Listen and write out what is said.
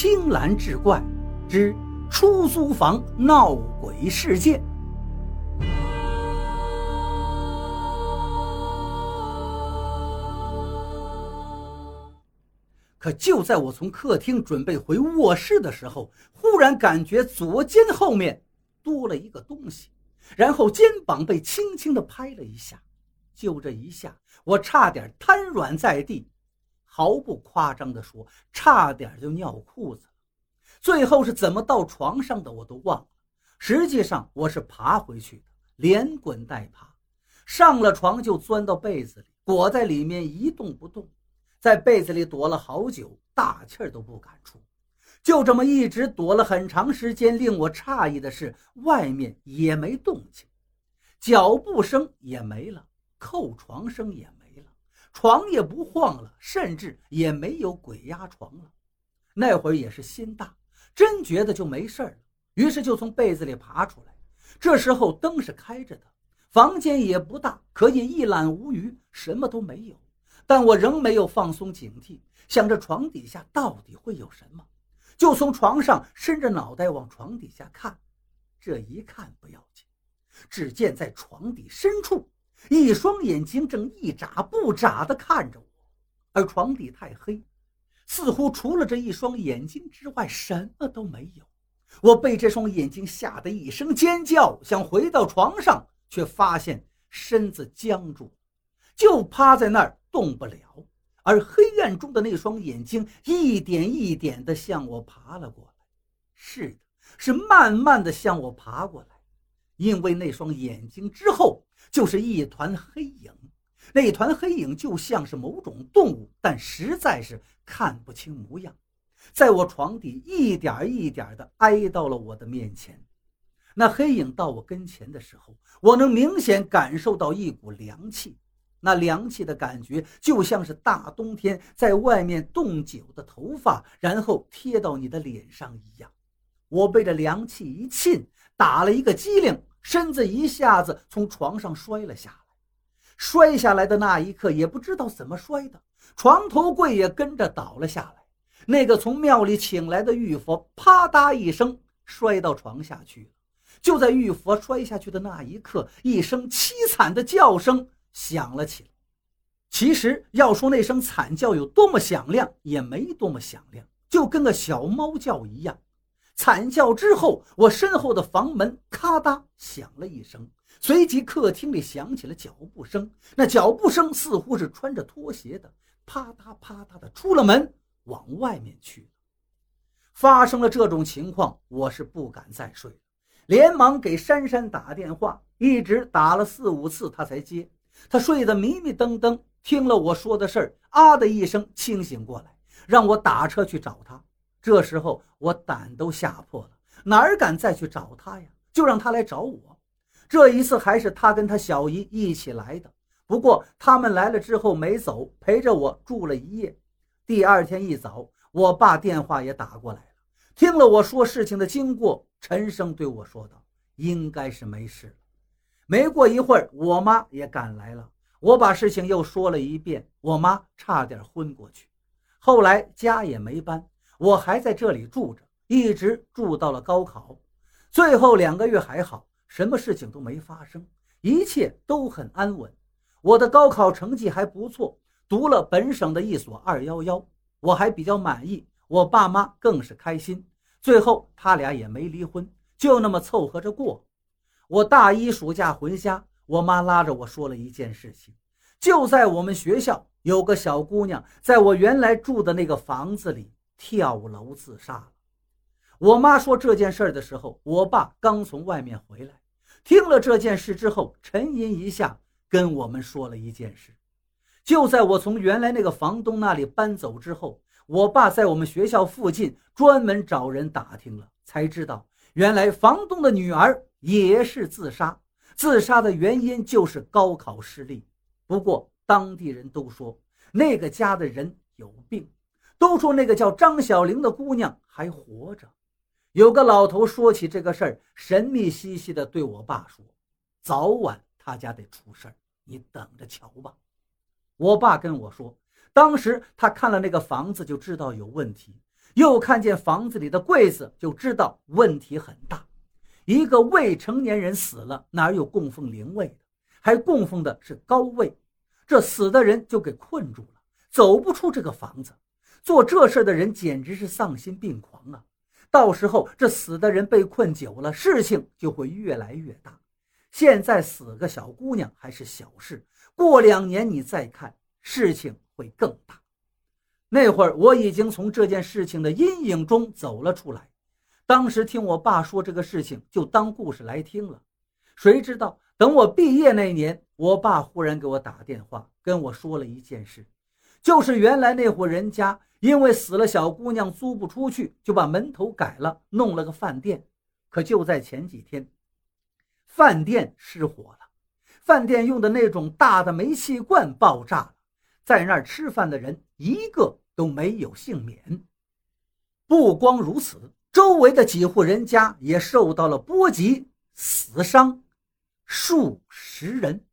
青蓝志怪之出租房闹鬼事件。可就在我从客厅准备回卧室的时候，忽然感觉左肩后面多了一个东西，然后肩膀被轻轻的拍了一下，就这一下，我差点瘫软在地。毫不夸张地说，差点就尿裤子了。最后是怎么到床上的，我都忘了。实际上我是爬回去的，连滚带爬，上了床就钻到被子里，裹在里面一动不动，在被子里躲了好久，大气都不敢出。就这么一直躲了很长时间。令我诧异的是，外面也没动静，脚步声也没了，扣床声也。床也不晃了，甚至也没有鬼压床了。那会儿也是心大，真觉得就没事了，于是就从被子里爬出来。这时候灯是开着的，房间也不大，可以一览无余，什么都没有。但我仍没有放松警惕，想着床底下到底会有什么，就从床上伸着脑袋往床底下看。这一看不要紧，只见在床底深处。一双眼睛正一眨不眨地看着我，而床底太黑，似乎除了这一双眼睛之外什么都没有。我被这双眼睛吓得一声尖叫，想回到床上，却发现身子僵住，就趴在那儿动不了。而黑暗中的那双眼睛一点一点地向我爬了过来，是的，是慢慢地向我爬过来，因为那双眼睛之后。就是一团黑影，那团黑影就像是某种动物，但实在是看不清模样。在我床底一点一点地挨到了我的面前。那黑影到我跟前的时候，我能明显感受到一股凉气。那凉气的感觉就像是大冬天在外面冻久的头发，然后贴到你的脸上一样。我被这凉气一沁，打了一个激灵。身子一下子从床上摔了下来，摔下来的那一刻，也不知道怎么摔的，床头柜也跟着倒了下来。那个从庙里请来的玉佛，啪嗒一声摔到床下去了。就在玉佛摔下去的那一刻，一声凄惨的叫声响了起来。其实要说那声惨叫有多么响亮，也没多么响亮，就跟个小猫叫一样。惨叫之后，我身后的房门咔嗒响了一声，随即客厅里响起了脚步声。那脚步声似乎是穿着拖鞋的，啪嗒啪嗒的出了门，往外面去。发生了这种情况，我是不敢再睡，连忙给珊珊打电话，一直打了四五次，她才接。她睡得迷迷瞪瞪，听了我说的事儿，啊的一声清醒过来，让我打车去找她。这时候我胆都吓破了，哪敢再去找他呀？就让他来找我。这一次还是他跟他小姨一起来的。不过他们来了之后没走，陪着我住了一夜。第二天一早，我爸电话也打过来了，听了我说事情的经过，陈生对我说道：“应该是没事了。”没过一会儿，我妈也赶来了。我把事情又说了一遍，我妈差点昏过去。后来家也没搬。我还在这里住着，一直住到了高考，最后两个月还好，什么事情都没发生，一切都很安稳。我的高考成绩还不错，读了本省的一所二幺幺，我还比较满意，我爸妈更是开心。最后他俩也没离婚，就那么凑合着过。我大一暑假回家，我妈拉着我说了一件事情，就在我们学校有个小姑娘，在我原来住的那个房子里。跳楼自杀了。我妈说这件事的时候，我爸刚从外面回来，听了这件事之后，沉吟一下，跟我们说了一件事。就在我从原来那个房东那里搬走之后，我爸在我们学校附近专门找人打听了，才知道原来房东的女儿也是自杀，自杀的原因就是高考失利。不过当地人都说那个家的人。都说那个叫张小玲的姑娘还活着。有个老头说起这个事儿，神秘兮兮地对我爸说：“早晚他家得出事儿，你等着瞧吧。”我爸跟我说，当时他看了那个房子就知道有问题，又看见房子里的柜子，就知道问题很大。一个未成年人死了，哪有供奉灵位的？还供奉的是高位，这死的人就给困住了，走不出这个房子。做这事的人简直是丧心病狂啊！到时候这死的人被困久了，事情就会越来越大。现在死个小姑娘还是小事，过两年你再看，事情会更大。那会儿我已经从这件事情的阴影中走了出来。当时听我爸说这个事情，就当故事来听了。谁知道等我毕业那年，我爸忽然给我打电话，跟我说了一件事，就是原来那户人家因为死了小姑娘租不出去，就把门头改了，弄了个饭店。可就在前几天，饭店失火了，饭店用的那种大的煤气罐爆炸了，在那儿吃饭的人一个都没有幸免。不光如此。周围的几户人家也受到了波及，死伤数十人。